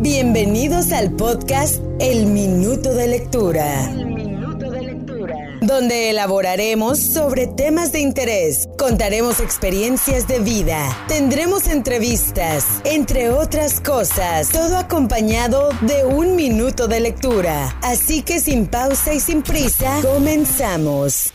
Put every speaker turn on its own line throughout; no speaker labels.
Bienvenidos al podcast El Minuto de Lectura. Donde elaboraremos sobre temas de interés, contaremos experiencias de vida, tendremos entrevistas, entre otras cosas, todo acompañado de un minuto de lectura. Así que sin pausa y sin prisa, comenzamos.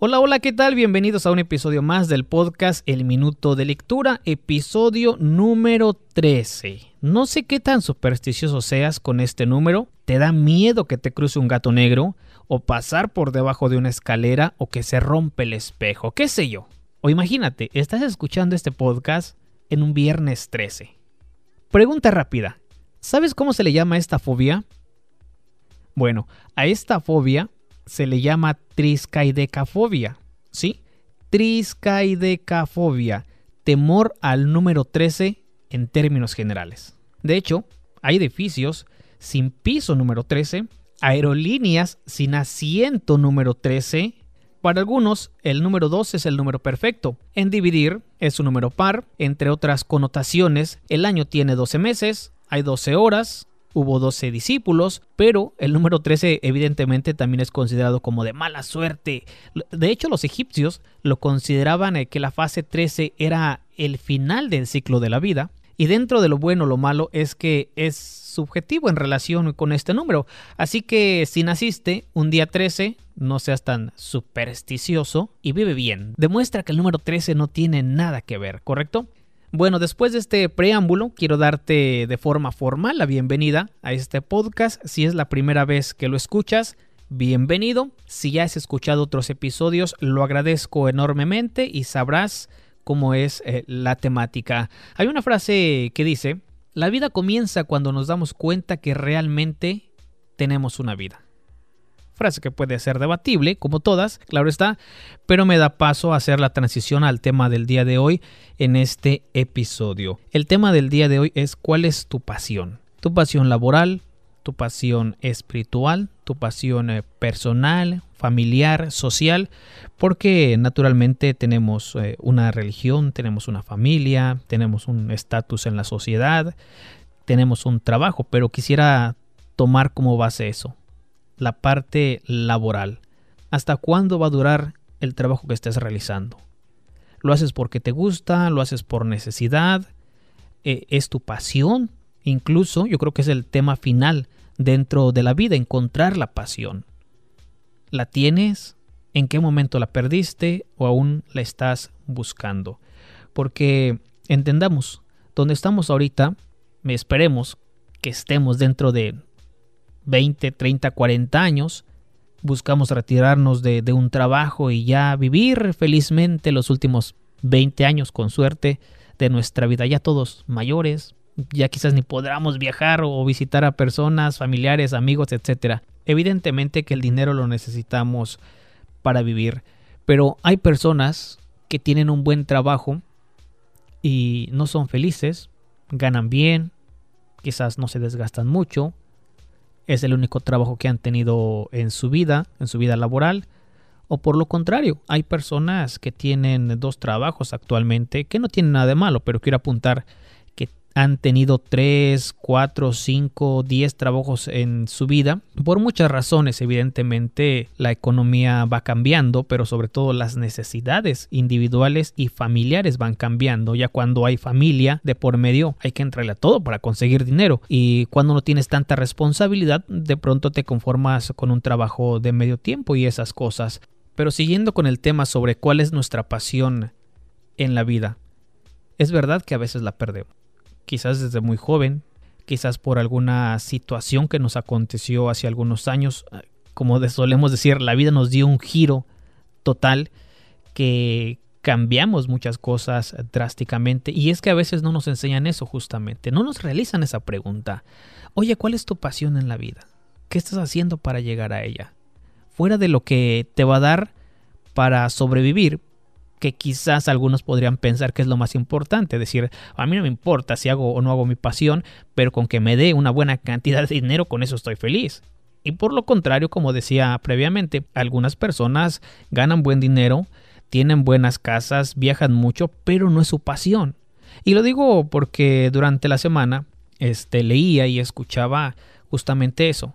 Hola, hola, ¿qué tal? Bienvenidos a un episodio más del podcast El Minuto de Lectura, episodio número 13. No sé qué tan supersticioso seas con este número, te da miedo que te cruce un gato negro, o pasar por debajo de una escalera, o que se rompe el espejo, qué sé yo. O imagínate, estás escuchando este podcast en un viernes 13. Pregunta rápida, ¿sabes cómo se le llama esta fobia? Bueno, a esta fobia se le llama triscaidecafobia, ¿sí? Triscaidecafobia, temor al número 13 en términos generales. De hecho, hay edificios sin piso número 13, aerolíneas sin asiento número 13. Para algunos, el número 12 es el número perfecto. En dividir es un número par, entre otras connotaciones, el año tiene 12 meses, hay 12 horas, hubo 12 discípulos, pero el número 13 evidentemente también es considerado como de mala suerte. De hecho, los egipcios lo consideraban eh, que la fase 13 era el final del ciclo de la vida, y dentro de lo bueno lo malo es que es subjetivo en relación con este número. Así que si naciste un día 13, no seas tan supersticioso y vive bien. Demuestra que el número 13 no tiene nada que ver, ¿correcto? Bueno, después de este preámbulo, quiero darte de forma formal la bienvenida a este podcast. Si es la primera vez que lo escuchas, bienvenido. Si ya has escuchado otros episodios, lo agradezco enormemente y sabrás cómo es eh, la temática. Hay una frase que dice, la vida comienza cuando nos damos cuenta que realmente tenemos una vida frase que puede ser debatible, como todas, claro está, pero me da paso a hacer la transición al tema del día de hoy en este episodio. El tema del día de hoy es cuál es tu pasión. Tu pasión laboral, tu pasión espiritual, tu pasión eh, personal, familiar, social, porque naturalmente tenemos eh, una religión, tenemos una familia, tenemos un estatus en la sociedad, tenemos un trabajo, pero quisiera tomar como base eso, la parte laboral. ¿Hasta cuándo va a durar el trabajo que estés realizando? ¿Lo haces porque te gusta? ¿Lo haces por necesidad? Eh, ¿Es tu pasión? Incluso yo creo que es el tema final dentro de la vida, encontrar la pasión. ¿La tienes? ¿En qué momento la perdiste o aún la estás buscando? Porque entendamos, donde estamos ahorita, esperemos que estemos dentro de 20, 30, 40 años, buscamos retirarnos de, un trabajo y ya vivir felizmente los últimos 20 años con suerte de nuestra vida, ya todos mayores, ya quizás ni podamos viajar o visitar a personas, familiares, amigos, etc. Evidentemente que el dinero lo necesitamos para vivir, pero hay personas que tienen un buen trabajo y no son felices, ganan bien, quizás no se desgastan mucho, es el único trabajo que han tenido en su vida, en su vida laboral. O por lo contrario, hay personas que tienen dos trabajos actualmente, que no tienen nada de malo, pero quiero apuntar han tenido 3, 4, 5, 10 trabajos en su vida. Por muchas razones, evidentemente, la economía va cambiando, pero sobre todo las necesidades individuales y familiares van cambiando. Ya cuando hay familia de por medio, hay que entrarle a todo para conseguir dinero. Y cuando no tienes tanta responsabilidad, de pronto te conformas con un trabajo de medio tiempo y esas cosas. Pero siguiendo con el tema sobre cuál es nuestra pasión en la vida, es verdad que a veces la perdemos quizás desde muy joven, quizás por alguna situación que nos aconteció hace algunos años, ah, como solemos decir, la vida nos dio un giro total que cambiamos muchas cosas drásticamente y es que a veces no nos enseñan eso justamente, no nos realizan esa pregunta. Oye, ¿cuál es tu pasión en la vida? ¿Qué estás haciendo para llegar a ella? Fuera de lo que te va a dar para sobrevivir, que quizás algunos podrían pensar que es lo más importante, decir, a mí no me importa si hago o no hago mi pasión, pero con que me dé una buena cantidad de dinero, con eso estoy feliz. Y por lo contrario, como decía previamente, algunas personas ganan buen dinero, tienen buenas casas, viajan mucho, pero no es su pasión. Y lo digo porque durante la semana este, leía y escuchaba justamente eso.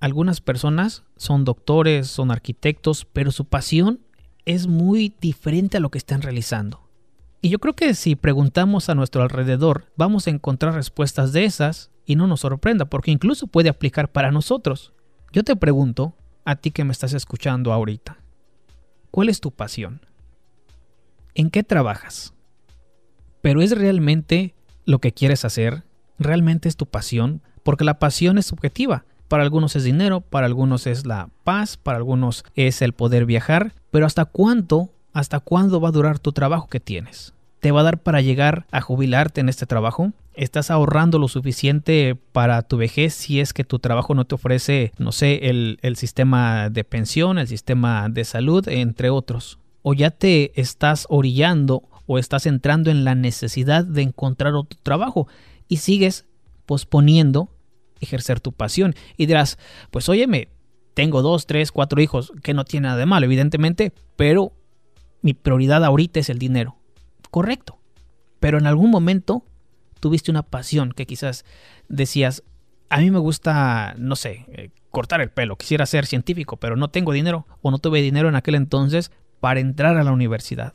Algunas personas son doctores, son arquitectos, pero su pasión es muy diferente a lo que están realizando. Y yo creo que si preguntamos a nuestro alrededor, vamos a encontrar respuestas de esas y no nos sorprenda, porque incluso puede aplicar para nosotros. Yo te pregunto, a ti que me estás escuchando ahorita, ¿cuál es tu pasión? ¿En qué trabajas? ¿Pero es realmente lo que quieres hacer? ¿Realmente es tu pasión? Porque la pasión es subjetiva. Para algunos es dinero, para algunos es la paz, para algunos es el poder viajar, pero ¿hasta cuánto, hasta cuándo va a durar tu trabajo que tienes? ¿Te va a dar para llegar a jubilarte en este trabajo? ¿Estás ahorrando lo suficiente para tu vejez si es que tu trabajo no te ofrece, no sé, el, el sistema de pensión, el sistema de salud, entre otros? ¿O ya te estás orillando o estás entrando en la necesidad de encontrar otro trabajo y sigues posponiendo ejercer tu pasión. Y dirás, pues óyeme, tengo dos, tres, cuatro hijos, que no tiene nada de malo, evidentemente, pero mi prioridad ahorita es el dinero. Correcto. Pero en algún momento tuviste una pasión que quizás decías, a mí me gusta, no sé, eh, cortar el pelo, quisiera ser científico, pero no tengo dinero o no tuve dinero en aquel entonces para entrar a la universidad.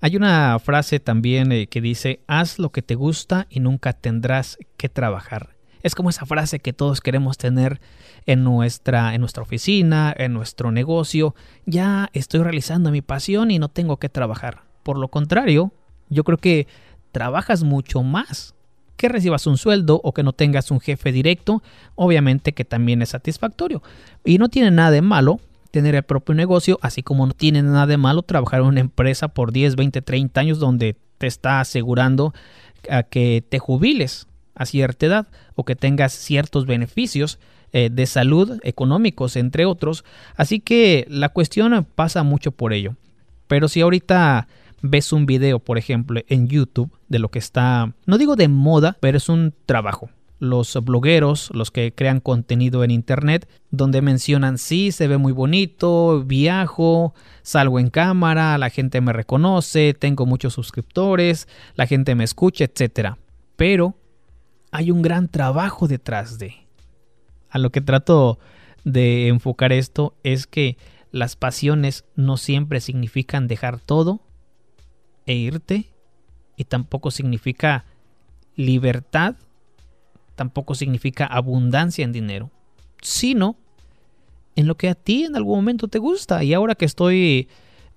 Hay una frase también eh, que dice, haz lo que te gusta y nunca tendrás que trabajar. Es como esa frase que todos queremos tener en nuestra, en nuestra oficina, en nuestro negocio. Ya estoy realizando mi pasión y no tengo que trabajar. Por lo contrario, yo creo que trabajas mucho más que recibas un sueldo o que no tengas un jefe directo, obviamente que también es satisfactorio. Y no tiene nada de malo tener el propio negocio, así como no tiene nada de malo trabajar en una empresa por 10, 20, 30 años donde te está asegurando a que te jubiles a cierta edad o que tengas ciertos beneficios eh, de salud económicos, entre otros. Así que la cuestión pasa mucho por ello. Pero si ahorita ves un video, por ejemplo, en YouTube de lo que está, no digo de moda, pero es un trabajo. Los blogueros, los que crean contenido en internet, donde mencionan, sí, se ve muy bonito, viajo, salgo en cámara, la gente me reconoce, tengo muchos suscriptores, la gente me escucha, etc. Pero hay un gran trabajo detrás de. A lo que trato de enfocar esto es que las pasiones no siempre significan dejar todo e irte y tampoco significa libertad, tampoco significa abundancia en dinero, sino en lo que a ti en algún momento te gusta. Y ahora que estoy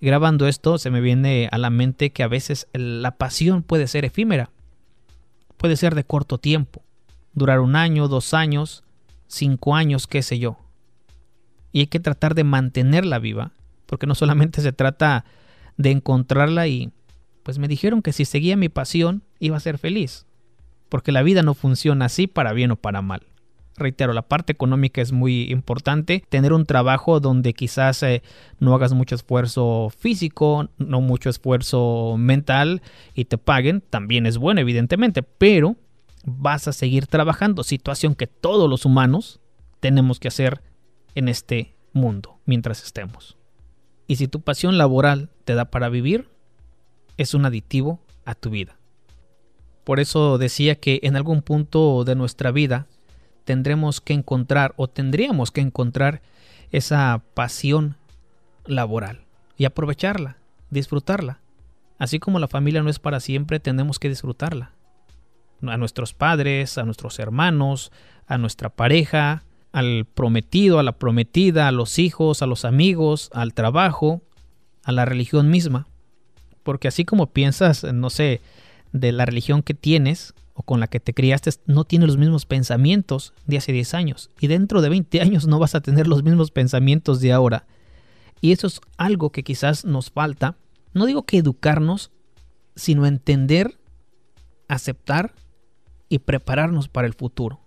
grabando esto, se me viene a la mente que a veces la pasión puede ser efímera puede ser de corto tiempo, durar un año, dos años, cinco años, qué sé yo. Y hay que tratar de mantenerla viva, porque no solamente se trata de encontrarla y pues me dijeron que si seguía mi pasión iba a ser feliz, porque la vida no funciona así para bien o para mal. Reitero, la parte económica es muy importante. Tener un trabajo donde quizás eh, no hagas mucho esfuerzo físico, no mucho esfuerzo mental y te paguen, también es bueno, evidentemente, pero vas a seguir trabajando, situación que todos los humanos tenemos que hacer en este mundo mientras estemos. Y si tu pasión laboral te da para vivir, es un aditivo a tu vida. Por eso decía que en algún punto de nuestra vida tendremos que encontrar o tendríamos que encontrar esa pasión laboral y aprovecharla, disfrutarla. Así como la familia no es para siempre, tenemos que disfrutarla. A nuestros padres, a nuestros hermanos, a nuestra pareja, al prometido, a la prometida, a los hijos, a los amigos, al trabajo, a la religión misma. Porque así como piensas, no sé, de la religión que tienes, o con la que te criaste no tiene los mismos pensamientos de hace 10 años. Y dentro de 20 años no vas a tener los mismos pensamientos de ahora. Y eso es algo que quizás nos falta. No digo que educarnos, sino entender, aceptar y prepararnos para el futuro.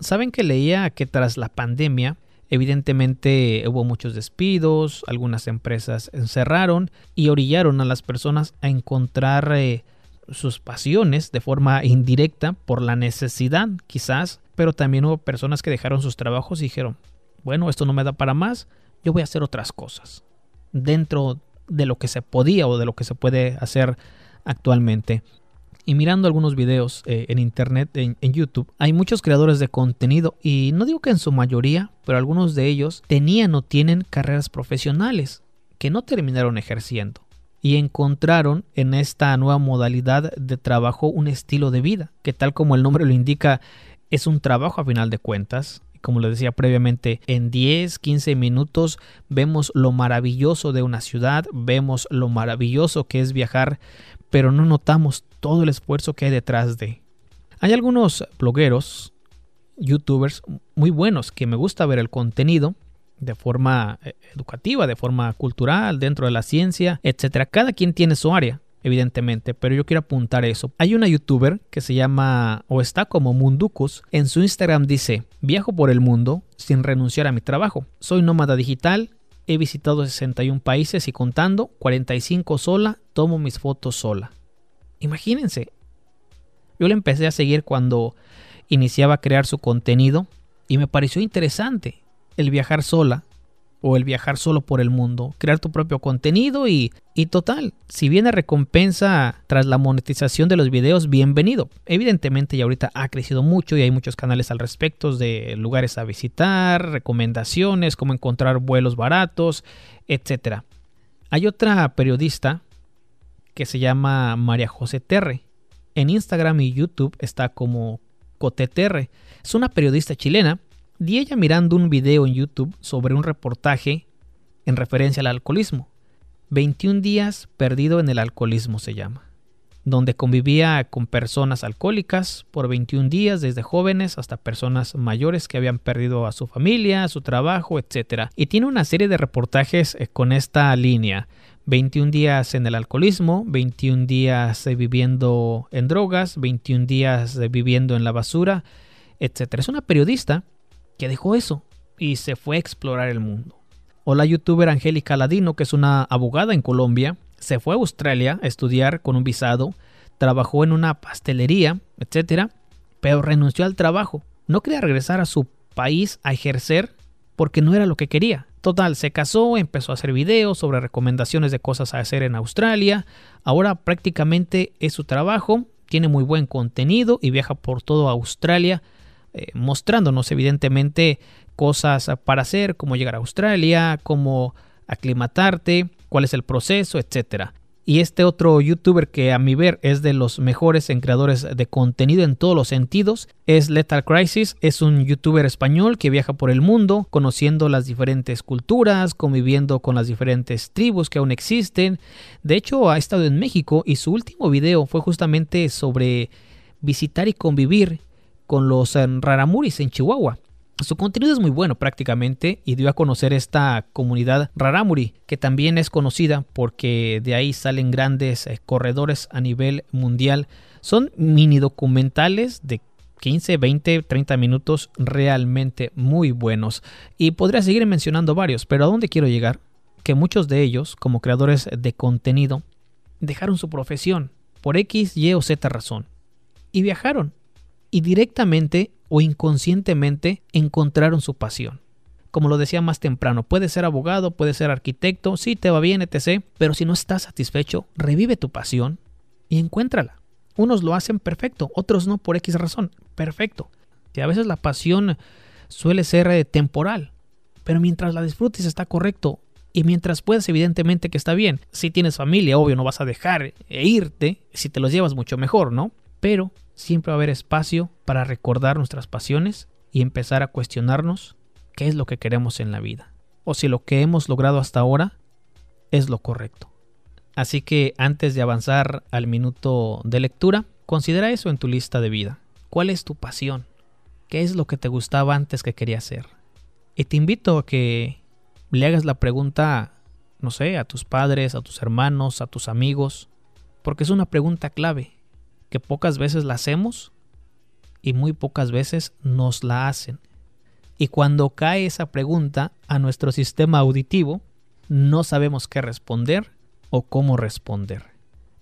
Saben que leía que tras la pandemia, evidentemente hubo muchos despidos, algunas empresas encerraron y orillaron a las personas a encontrar eh, sus pasiones de forma indirecta por la necesidad quizás, pero también hubo personas que dejaron sus trabajos y dijeron, bueno, esto no me da para más, yo voy a hacer otras cosas dentro de lo que se podía o de lo que se puede hacer actualmente. y mirando algunos videos eh, en internet, en, en, YouTube, hay muchos creadores de contenido y no digo que en su mayoría, pero algunos de ellos tenían o tienen carreras profesionales que no terminaron ejerciendo y encontraron en esta nueva modalidad de trabajo un estilo de vida que tal como el nombre lo indica es un trabajo a final de cuentas. Como les decía previamente, en 10, 15 minutos vemos lo maravilloso de una ciudad, vemos lo maravilloso que es viajar, pero no notamos todo el esfuerzo que hay detrás de. Hay algunos blogueros, youtubers muy buenos que me gusta ver el contenido de forma eh, educativa, de forma cultural, dentro de la ciencia, etcétera. Cada quien tiene su área, evidentemente, pero yo quiero apuntar eso. Hay una youtuber que se llama o está como Munducus. En su Instagram dice: Viajo por el mundo sin renunciar a mi trabajo. Soy nómada digital. He visitado 61 países y contando, 45 sola, tomo mis fotos sola. Imagínense. Yo le empecé a seguir cuando iniciaba a crear su contenido y me pareció interesante el viajar sola o el viajar solo por el mundo, crear tu propio contenido y, y total, si viene recompensa tras la monetización de los videos, bienvenido. Evidentemente ya ahorita ha crecido mucho y hay muchos canales al respecto de lugares a visitar, recomendaciones, cómo encontrar vuelos baratos, etc. Hay otra periodista que se llama María José Terre. En Instagram y YouTube está como Coteterre. Es una periodista chilena Di ella mirando un video en YouTube sobre un reportaje en referencia al alcoholismo. 21 días perdido en el alcoholismo se llama, donde convivía con personas alcohólicas por 21 días, desde jóvenes hasta personas mayores que habían perdido a su familia, a su trabajo, etc. Y tiene una serie de reportajes eh, con esta línea. 21 días en el alcoholismo, 21 días eh, viviendo en drogas, 21 días eh, viviendo en la basura, etc. Es una periodista que dejó eso y se fue a explorar el mundo. O la youtuber Angélica Ladino, que es una abogada en Colombia, se fue a Australia a estudiar con un visado, trabajó en una pastelería, etc., pero renunció al trabajo. No quería regresar a su país a ejercer porque no era lo que quería. Total, se casó, empezó a hacer videos sobre recomendaciones de cosas a hacer en Australia. Ahora prácticamente es su trabajo, tiene muy buen contenido y viaja por todo Australia eh, mostrándonos evidentemente cosas para hacer, cómo llegar a Australia, cómo aclimatarte, cuál es el proceso, etcétera. Y este otro youtuber que a mi ver es de los mejores en creadores de contenido en todos los sentidos es Lethal Crisis. Es un youtuber español que viaja por el mundo conociendo las diferentes culturas, conviviendo con las diferentes tribus que aún existen. De hecho ha estado en México y su último video fue justamente sobre visitar y convivir con los eh, Raramuris en Chihuahua. Su contenido es muy bueno prácticamente y dio a conocer esta comunidad Raramuri, que también es conocida porque de ahí salen grandes eh, corredores a nivel mundial. Son mini documentales de 15, 20, 30 minutos realmente muy buenos. Y podría seguir mencionando varios, pero ¿a dónde quiero llegar? Que muchos de ellos, como creadores de contenido, dejaron su profesión por X, Y o Z razón y viajaron y directamente o inconscientemente encontraron su pasión. Como lo decía más temprano, puede ser abogado, puede ser arquitecto, sí te va bien, etc. Pero si no estás satisfecho, revive tu pasión y encuéntrala. Unos lo hacen perfecto, otros no por X razón. Perfecto. Y a veces la pasión suele ser eh, temporal, pero mientras la disfrutes está correcto y mientras puedes evidentemente que está bien. Si tienes familia, obvio, no vas a dejar e irte, si te los llevas mucho mejor, ¿no? Pero siempre va a haber espacio para recordar nuestras pasiones y empezar a cuestionarnos qué es lo que queremos en la vida, o si lo que hemos logrado hasta ahora es lo correcto. Así que antes de avanzar al minuto de lectura, considera eso en tu lista de vida. ¿Cuál es tu pasión? ¿Qué es lo que te gustaba antes que querías hacer? Y te invito a que le hagas la pregunta, no sé, a tus padres, a tus hermanos, a tus amigos, porque es una pregunta clave pocas veces la hacemos y muy pocas veces nos la hacen. Y cuando cae esa pregunta a nuestro sistema auditivo, no sabemos qué responder o cómo responder.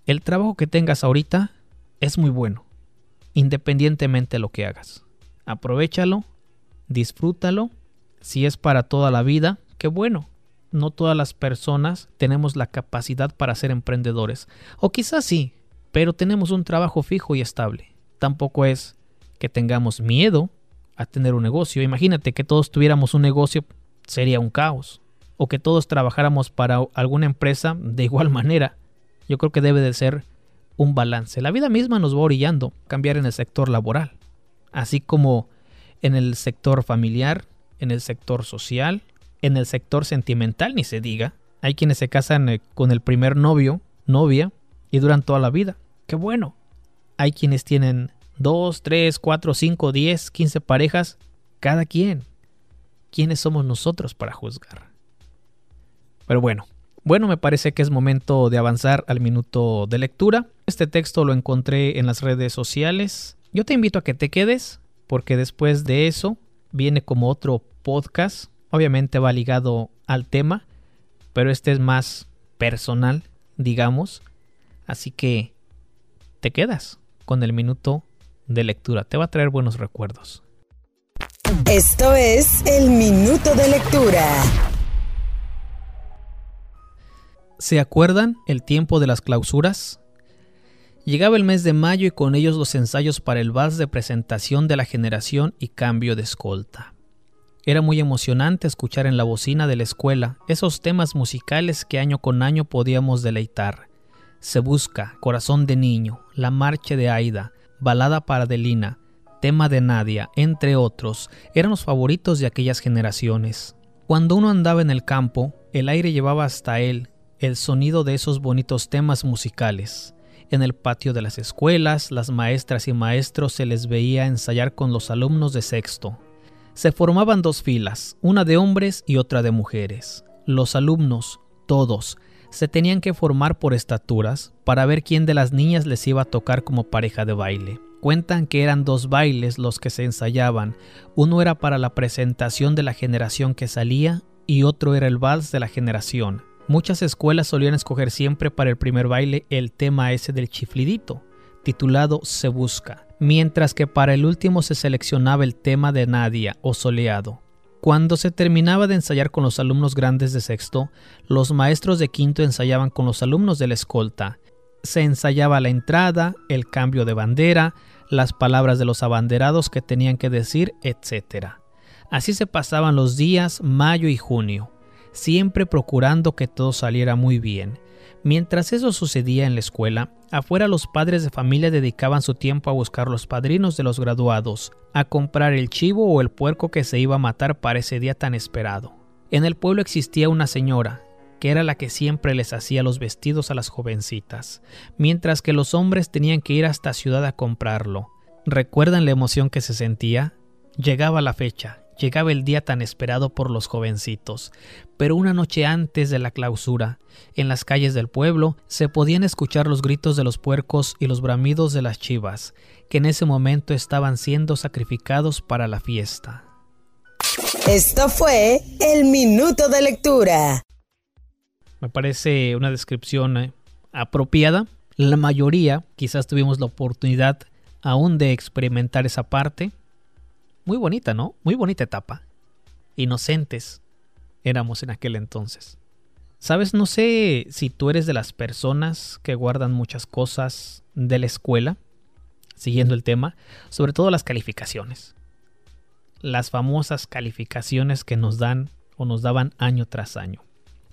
El trabajo que tengas ahorita es muy bueno, independientemente de lo que hagas. Aprovechalo, disfrútalo. Si es para toda la vida, qué bueno. No todas las personas tenemos la capacidad para ser emprendedores. O quizás sí, pero tenemos un trabajo fijo y estable. Tampoco es que tengamos miedo a tener un negocio. Imagínate que todos tuviéramos un negocio, sería un caos. O que todos trabajáramos para alguna empresa de igual manera. Yo creo que debe de ser un balance. La vida misma nos va orillando cambiar en el sector laboral, así como en el sector familiar, en el sector social, en el sector sentimental, ni se diga. Hay quienes se casan eh, con el primer novio, novia, y duran toda la vida. ¡Qué bueno! Hay quienes tienen 2, 3, 4, 5, 10, 15 parejas, cada quien. ¿Quiénes somos nosotros para juzgar? Pero bueno, bueno, me parece que es momento de avanzar al minuto de lectura. Este texto lo encontré en las redes sociales. Yo te invito a que te quedes, porque después de eso viene como otro podcast. Obviamente va ligado al tema, pero este es más personal, digamos. Así que te quedas con el minuto de lectura. Te va a traer buenos recuerdos.
Esto es el minuto de lectura.
¿Se acuerdan el tiempo de las clausuras? Llegaba el mes de mayo y con ellos los ensayos para el vals de presentación de la generación y cambio de escolta. Era muy emocionante escuchar en la bocina de la escuela esos temas musicales que año con año podíamos deleitar. Se busca, Corazón de Niño, La Marcha de Aida, Balada para Adelina, Tema de Nadia, entre otros, eran los favoritos de aquellas generaciones. Cuando uno andaba en el campo, el aire llevaba hasta él el sonido de esos bonitos temas musicales. En el patio de las escuelas, las maestras y maestros se les veía ensayar con los alumnos de sexto. Se formaban dos filas, una de hombres y otra de mujeres. Los alumnos, todos, se tenían que formar por estaturas para ver quién de las niñas les iba a tocar como pareja de baile. Cuentan que eran dos bailes los que se ensayaban, uno era para la presentación de la generación que salía y otro era el vals de la generación. Muchas escuelas solían escoger siempre para el primer baile el tema ese del chiflidito, titulado Se Busca, mientras que para el último se seleccionaba el tema de Nadia o Soleado. Cuando se terminaba de ensayar con los alumnos grandes de sexto, los maestros de quinto ensayaban con los alumnos de la escolta. Se ensayaba la entrada, el cambio de bandera, las palabras de los abanderados que tenían que decir, etc. Así se pasaban los días mayo y junio, siempre procurando que todo saliera muy bien. Mientras eso sucedía en la escuela, afuera los padres de familia dedicaban su tiempo a buscar los padrinos de los graduados, a comprar el chivo o el puerco que se iba a matar para ese día tan esperado. En el pueblo existía una señora, que era la que siempre les hacía los vestidos a las jovencitas, mientras que los hombres tenían que ir hasta ciudad a comprarlo. ¿Recuerdan la emoción que se sentía? Llegaba la fecha, Llegaba el día tan esperado por los jovencitos, pero una noche antes de la clausura, en las calles del pueblo se podían escuchar los gritos de los puercos y los bramidos de las chivas, que en ese momento estaban siendo sacrificados para la fiesta.
Esto fue el minuto de lectura.
Me parece una descripción eh, apropiada. La mayoría quizás tuvimos la oportunidad aún de experimentar esa parte, muy bonita, ¿no? Muy bonita etapa. Inocentes éramos en aquel entonces. Sabes, no sé si tú eres de las personas que guardan muchas cosas de la escuela, siguiendo el tema, sobre todo las calificaciones. Las famosas calificaciones que nos dan o nos daban año tras año.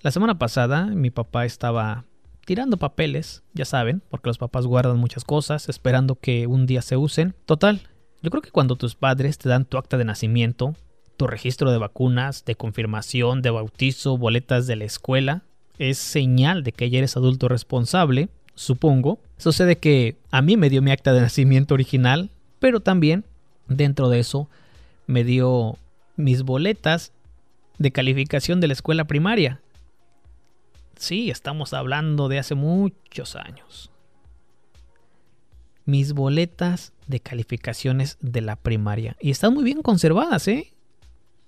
La semana pasada mi papá estaba tirando papeles, ya saben, porque los papás guardan muchas cosas, esperando que un día se usen. Total, yo creo que cuando tus padres te dan tu acta de nacimiento, tu registro de vacunas, de confirmación, de bautizo, boletas de la escuela, es señal de que ya eres adulto responsable, supongo. Sucede que a mí me dio mi acta de nacimiento original, pero también dentro de eso me dio mis boletas de calificación de la escuela primaria. Sí, estamos hablando de hace muchos años mis boletas de calificaciones de la primaria. Y están muy bien conservadas, ¿eh?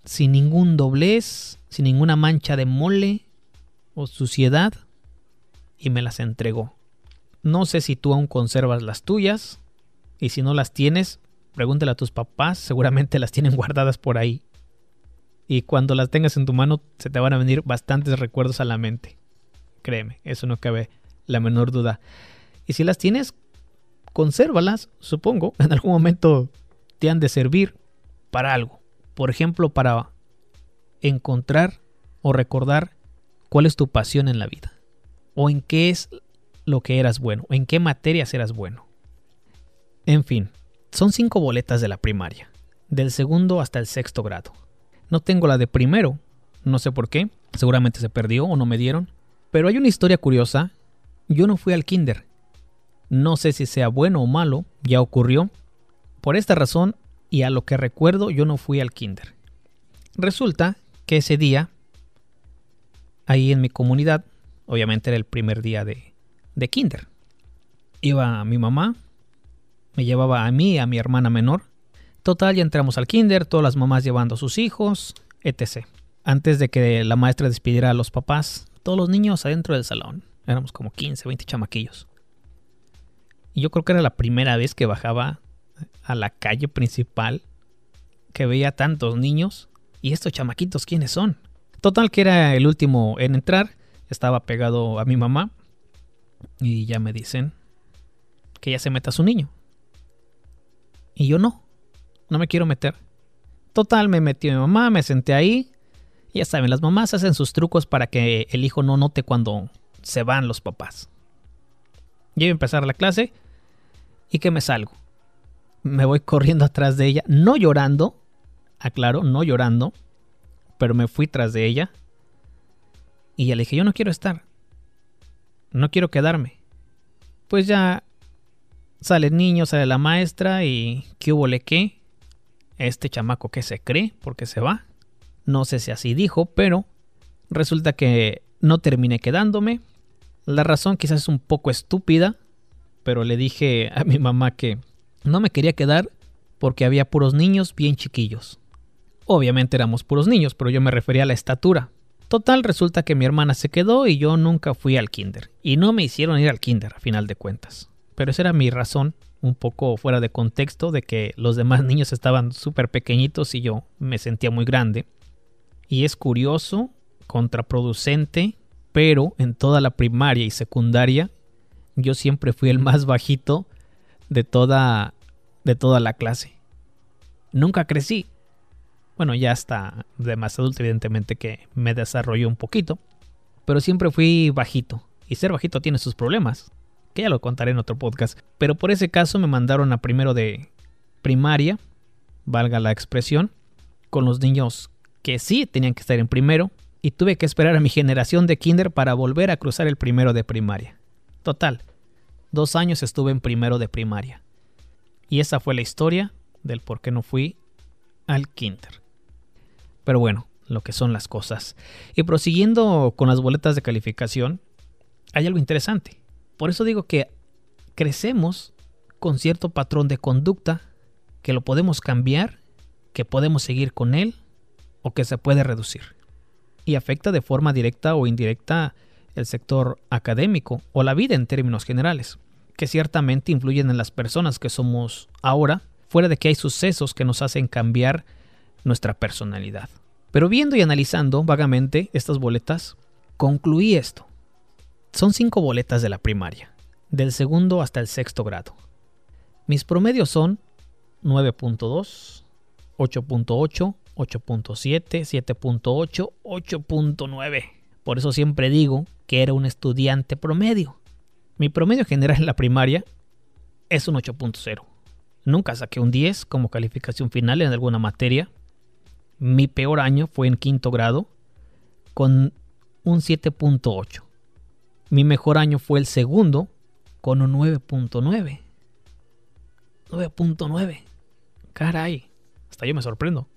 Sin ningún doblez, sin ninguna mancha de mole o suciedad. Y me las entregó. No sé si tú aún conservas las tuyas. Y si no las tienes, pregúntale a tus papás. Seguramente las tienen guardadas por ahí. Y cuando las tengas en tu mano, se te van a venir bastantes recuerdos a la mente. Créeme, eso no cabe la menor duda. Y si las tienes, consérvalas, supongo, en algún momento te han de servir para algo. Por ejemplo, para encontrar o recordar cuál es tu pasión en la vida. O en qué es lo que eras bueno. O en qué materias eras bueno. En fin, son cinco boletas de la primaria. Del segundo hasta el sexto grado. No tengo la de primero. No sé por qué. Seguramente se perdió o no me dieron. Pero hay una historia curiosa. Yo no fui al kinder. No sé si sea bueno o malo. Ya ocurrió. Por esta razón y a lo que recuerdo yo no fui al kinder. Resulta que ese día, ahí en mi comunidad, obviamente era el primer día de, de kinder. Iba mi mamá, me llevaba a mí a mi hermana menor. Total, ya entramos al kinder, todas las mamás llevando a sus hijos, etc. Antes de que la maestra despidiera a los papás, todos los niños adentro del salón. Éramos como 15, 20 chamaquillos. Y yo creo que era la primera vez que bajaba a la calle principal que veía tantos niños. ¿Y estos chamaquitos quiénes son? Total que era el último en entrar. Estaba pegado a mi mamá. Y ya me dicen que ya se meta su niño. Y yo no. No me quiero meter. Total, me metió mi mamá, me senté ahí. Ya saben, las mamás hacen sus trucos para que el hijo no note cuando se van los papás. Iba a empezar la clase y que me salgo me voy corriendo atrás de ella, no llorando, aclaro, no llorando, pero me fui tras de ella. Y ya le dije, yo no quiero estar, no quiero quedarme. Pues ya sale el niño, sale la maestra y ¿qué hubo le qué? Este chamaco que se cree porque se va. No sé si así dijo, pero resulta que no terminé quedándome. La razón quizás es un poco estúpida, pero le dije a mi mamá que no me quería quedar porque había puros niños bien chiquillos. Obviamente éramos puros niños, pero yo me refería a la estatura. Total, resulta que mi hermana se quedó y yo nunca fui al kinder. Y no me hicieron ir al kinder, a final de cuentas. Pero esa era mi razón, un poco fuera de contexto, de que los demás niños estaban súper pequeñitos y yo me sentía muy grande. Y es curioso, contraproducente, pero en toda la primaria y secundaria yo siempre fui el más bajito de toda, de toda la clase. Nunca crecí. Bueno, ya hasta de más adulto, evidentemente que me desarrolló un poquito. Pero siempre fui bajito. Y ser bajito tiene sus problemas. Que ya lo contaré en otro podcast. Pero por ese caso me mandaron a primero de primaria. Valga la expresión. Con los niños que sí tenían que estar en primero. Y tuve que esperar a mi generación de kinder para volver a cruzar el primero de primaria. Total, Dos años estuve en primero de primaria. Y esa fue la historia del por qué no fui al kinder. Pero bueno, lo que son las cosas. Y prosiguiendo con las boletas de calificación, hay algo interesante. Por eso digo que crecemos con cierto patrón de conducta que lo podemos cambiar, que podemos seguir con él o que se puede reducir. Y afecta de forma directa o indirecta el sector académico o la vida en términos generales que ciertamente influyen en las personas que somos ahora, fuera de que hay sucesos que nos hacen cambiar nuestra personalidad. Pero viendo y analizando vagamente estas boletas, concluí esto. Son cinco boletas de la primaria, del segundo hasta el sexto grado. Mis promedios son 9.2, 8.8, 8.7, 7.8, 8.9. Por eso siempre digo que era un estudiante promedio. Mi promedio general en la primaria es un 8.0. Nunca saqué un 10 como calificación final en alguna materia. Mi peor año fue en quinto grado con un 7.8. Mi mejor año fue el segundo con un 9.9. 9.9. Caray, hasta yo me sorprendo.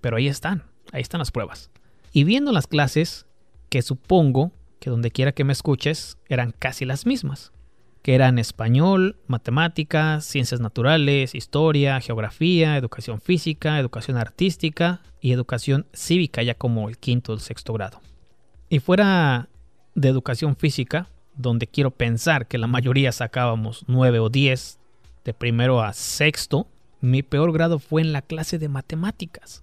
Pero ahí están, ahí están las pruebas. Y viendo las clases, que supongo que donde quiera que me escuches eran casi las mismas, que eran español, matemáticas, ciencias naturales, historia, geografía, educación física, educación artística y educación cívica ya como el quinto o el sexto grado. Y fuera de educación física, donde quiero pensar que la mayoría sacábamos 9 o 10 de primero a sexto, mi peor grado fue en la clase de matemáticas,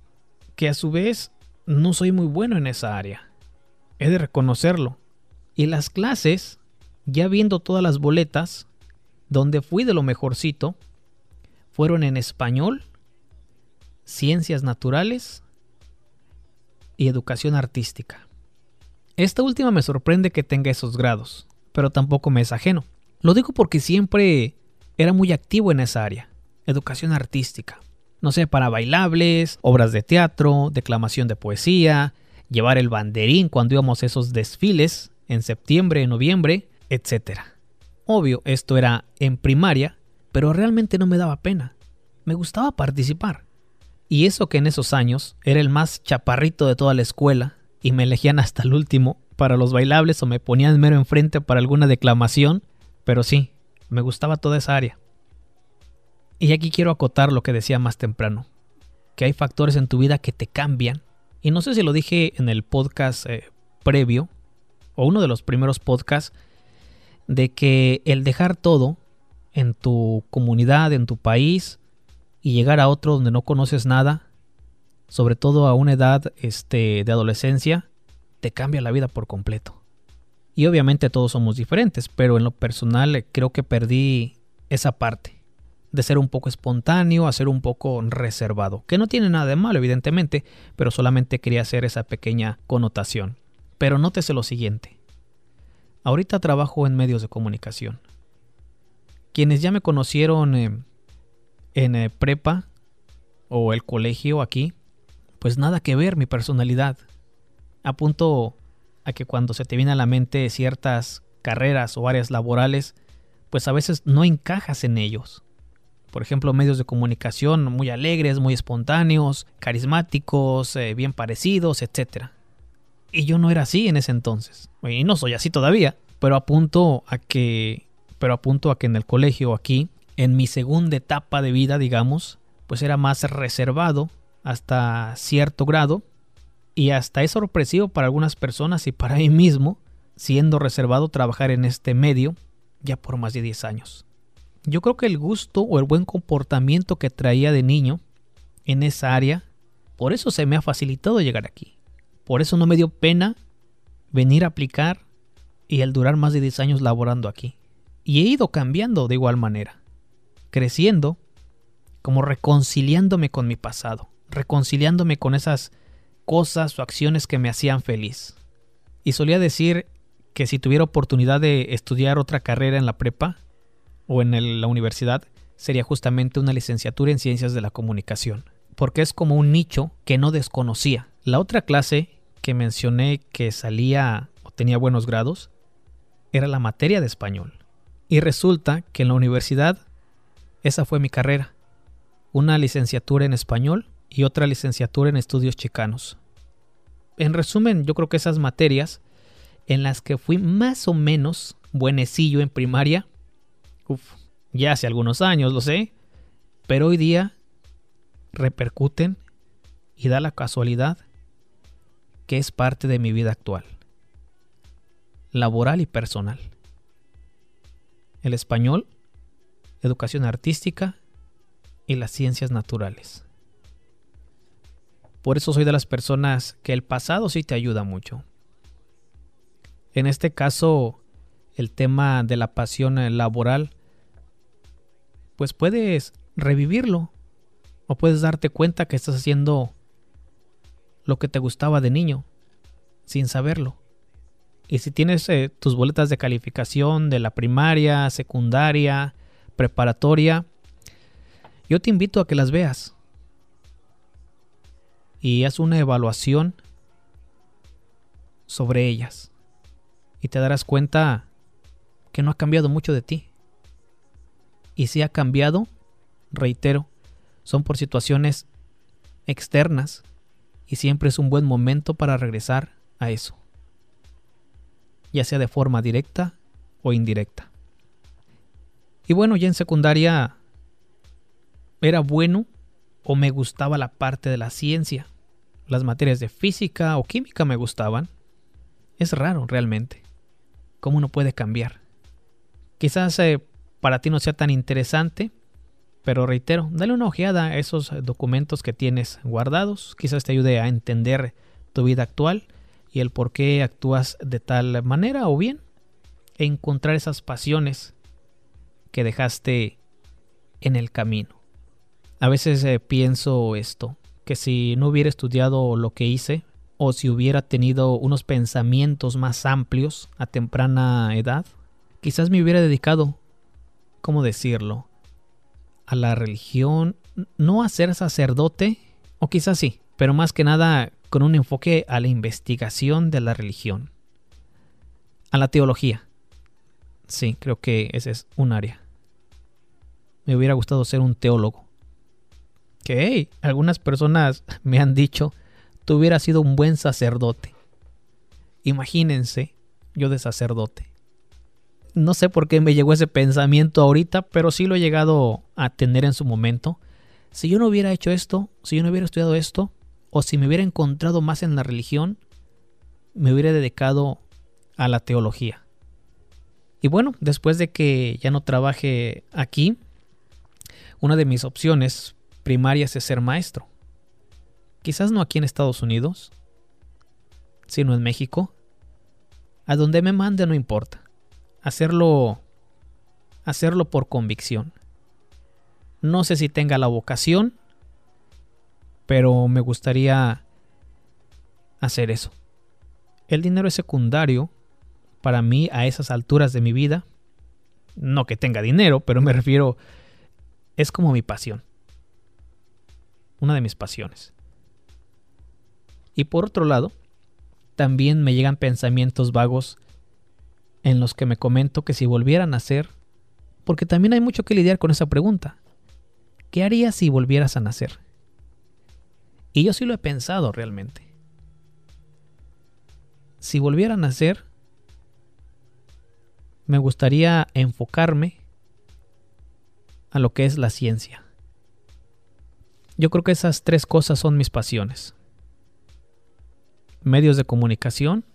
que a su vez no soy muy bueno en esa área. He de reconocerlo. Y las clases, ya viendo todas las boletas, donde fui de lo mejorcito fueron en español, ciencias naturales y educación artística. Esta última me sorprende que tenga esos grados, pero tampoco me es ajeno. Lo digo porque siempre era muy activo en esa área, educación artística. No sé, para bailables, obras de teatro, declamación de poesía, llevar el banderín cuando íbamos a esos desfiles en septiembre, noviembre, etc. Obvio, esto era en primaria, pero realmente no me daba pena. Me gustaba participar. Y eso que en esos años era el más chaparrito de toda la escuela, y me elegían hasta el último para los bailables o me ponían mero enfrente para alguna declamación, pero sí, me gustaba toda esa área. Y aquí quiero acotar lo que decía más temprano, que hay factores en tu vida que te cambian, y no sé si lo dije en el podcast eh, previo, o uno de los primeros podcasts, de que el dejar todo en tu comunidad, en tu país, y llegar a otro donde no conoces nada, sobre todo a una edad este, de adolescencia, te cambia la vida por completo. Y obviamente todos somos diferentes, pero en lo personal eh, creo que perdí esa parte de ser un poco espontáneo a ser un poco reservado, que no tiene nada de malo evidentemente, pero solamente quería hacer esa pequeña connotación. Pero nótese lo siguiente. Ahorita trabajo en medios de comunicación. Quienes ya me conocieron eh, en eh, prepa o el colegio aquí, pues nada que ver mi personalidad. Apunto a que cuando se te viene a la mente ciertas carreras o áreas laborales, pues a veces no encajas en ellos. Por ejemplo, medios de comunicación muy alegres, muy espontáneos, carismáticos, eh, bien parecidos, etc. Y yo no era así en ese entonces. Y no soy así todavía. Pero apunto a que. Pero apunto a que en el colegio aquí, en mi segunda etapa de vida, digamos, pues era más reservado hasta cierto grado y hasta es sorpresivo para algunas personas y para mí mismo, siendo reservado trabajar en este medio ya por más de 10 años. Yo creo que el gusto o el buen comportamiento que traía de niño en esa área, por eso se me ha facilitado llegar aquí. Por eso no me dio pena venir a aplicar y el durar más de 10 años laborando aquí. Y he ido cambiando de igual manera, creciendo, como reconciliándome con mi pasado reconciliándome con esas cosas o acciones que me hacían feliz. Y solía decir que si tuviera oportunidad de estudiar otra carrera en la prepa o en la universidad, sería justamente una licenciatura en ciencias de la comunicación, porque es como un nicho que no desconocía. La otra clase que mencioné que salía o tenía buenos grados era la materia de español. Y resulta que en la universidad esa fue mi carrera, una licenciatura en español y otra licenciatura en estudios chicanos. En resumen, yo creo que esas materias en las que fui más o menos buenecillo en primaria, ya hace algunos años lo sé, pero hoy día repercuten y da la casualidad que es parte de mi vida actual, laboral y personal. El español, educación artística y las ciencias naturales. Por eso soy de las personas que el pasado sí te ayuda mucho. En este caso, el tema de la pasión laboral, pues puedes revivirlo o puedes darte cuenta que estás haciendo lo que te gustaba de niño, sin saberlo. Y si tienes eh, tus boletas de calificación de la primaria, secundaria, preparatoria, yo te invito a que las veas y haz una evaluación sobre ellas. Y te darás cuenta que no ha cambiado mucho de ti. Y si ha cambiado, reitero, son por situaciones externas y siempre es un buen momento para regresar a eso, ya sea de forma directa o indirecta. Y bueno, ya en secundaria era bueno o me gustaba la parte de la ciencia. Las materias de física o química me gustaban. Es raro realmente. ¿Cómo uno puede cambiar? Quizás eh, para ti no sea tan interesante, pero reitero, dale una ojeada a esos documentos que tienes guardados. Quizás te ayude a entender tu vida actual y el por qué actúas de tal manera o bien encontrar esas pasiones que dejaste en el camino. A veces eh, pienso esto, que si no hubiera estudiado lo que hice, o si hubiera tenido unos pensamientos más amplios a temprana edad, quizás me hubiera dedicado, ¿cómo decirlo?, a la religión, no a ser sacerdote, o quizás sí, pero más que nada con un enfoque a la investigación de la religión, a la teología. Sí, creo que ese es un área. Me hubiera gustado ser un teólogo. Que algunas personas me han dicho, tú hubieras sido un buen sacerdote. Imagínense, yo de sacerdote. No sé por qué me llegó ese pensamiento ahorita, pero sí lo he llegado a tener en su momento. Si yo no hubiera hecho esto, si yo no hubiera estudiado esto, o si me hubiera encontrado más en la religión, me hubiera dedicado a la teología. Y bueno, después de que ya no trabaje aquí, una de mis opciones primarias es ser maestro. Quizás no aquí en Estados Unidos, sino en México. A donde me mande no importa. Hacerlo hacerlo por convicción. No sé si tenga la vocación, pero me gustaría hacer eso. El dinero es secundario para mí a esas alturas de mi vida. No que tenga dinero, pero me refiero, es como mi pasión. Una de mis pasiones. Y por otro lado, también me llegan pensamientos vagos en los que me comento que si volvieran a nacer, porque también hay mucho que lidiar con esa pregunta. ¿Qué harías si volvieras a nacer? Y yo sí lo he pensado realmente. Si volviera a nacer, me gustaría enfocarme a lo que es la ciencia. Yo creo que esas tres cosas son mis pasiones. Medios de comunicación,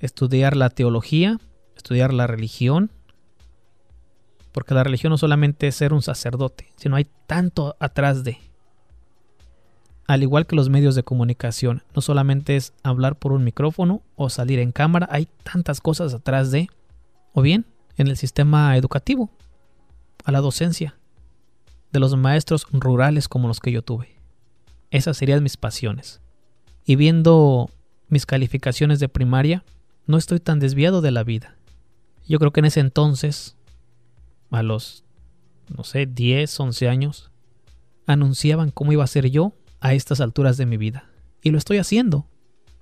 estudiar la teología, estudiar la religión, porque la religión no solamente es ser un sacerdote, sino hay tanto atrás de al igual que los medios de comunicación. No solamente es hablar por un micrófono o salir en cámara, hay tantas cosas atrás de, o bien en el sistema educativo, a la docencia, de los maestros rurales como los que yo tuve. Esas serían mis pasiones. Y viendo mis calificaciones de primaria, no estoy tan desviado de la vida. Yo creo que en ese entonces, a los, no sé, 10, 11 años, anunciaban cómo iba a ser yo a estas alturas de mi vida. Y lo estoy haciendo.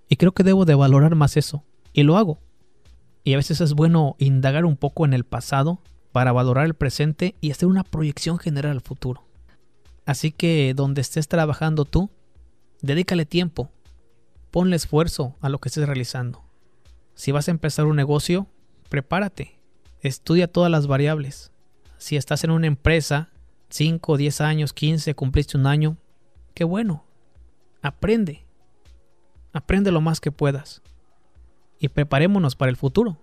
Y creo que debo de valorar más eso. Y lo hago. Y a veces es bueno indagar un poco en el pasado para valorar el presente y hacer una proyección general al futuro. Así que donde estés trabajando tú, dedícale tiempo. Ponle esfuerzo a lo que estés realizando. Si vas a empezar un negocio, prepárate. Estudia todas las variables. Si estás en una empresa, 5, 10 años, 15, cumpliste un año, qué bueno. Aprende. Aprende lo más que puedas. Y preparémonos para el futuro.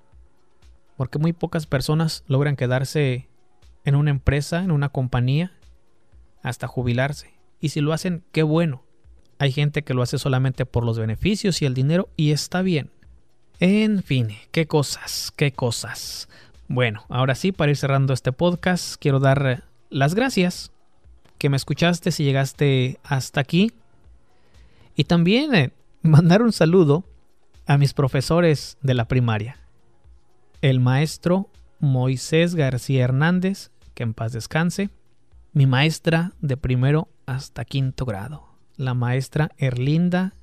Porque muy pocas personas logran quedarse en una empresa, en una compañía, hasta jubilarse. Y si lo hacen, qué bueno. Hay gente que lo hace solamente por los beneficios y el dinero y está bien. En fin, qué cosas, qué cosas. Bueno, ahora sí, para ir cerrando este podcast, quiero dar las gracias que me escuchaste si llegaste hasta aquí. Y también eh, mandar un saludo a mis profesores de la primaria. El maestro Moisés García Hernández, que en paz descanse. Mi maestra de primero hasta quinto grado, la maestra Erlinda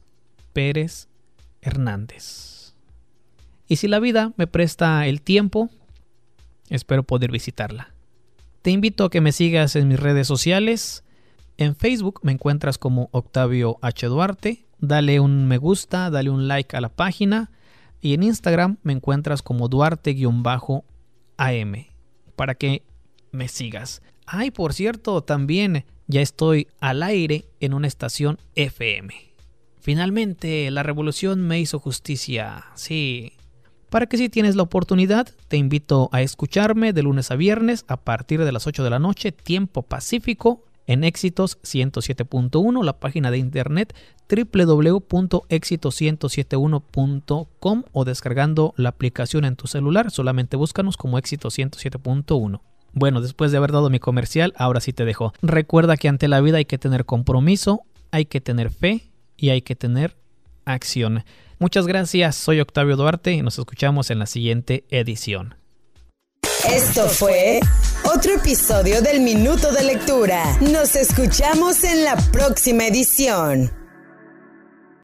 Pérez Hernández. Y si la vida me presta el tiempo, espero poder visitarla. Te invito a que me sigas en mis redes sociales. En Facebook me encuentras como Octavio H. Duarte. Dale un me gusta, dale un like a la página. Y en Instagram me encuentras como Duarte-AM para que me sigas. Ay, por cierto, también ya estoy al aire en una estación FM. Finalmente, la revolución me hizo justicia. Sí, para que si tienes la oportunidad, te invito a escucharme de lunes a viernes a partir de las 8 de la noche, tiempo pacífico, en Éxitos 107.1, la página de internet www.éxitos107.1.com o descargando la aplicación en tu celular, solamente búscanos como Éxito 107.1. Bueno, después de haber dado mi comercial, ahora sí te dejo. Recuerda que ante la vida hay que tener compromiso, hay que tener fe y hay que tener acción. Muchas gracias, soy Octavio Duarte y nos escuchamos en la siguiente edición.
Esto fue otro episodio del Minuto de Lectura. Nos escuchamos en la próxima edición.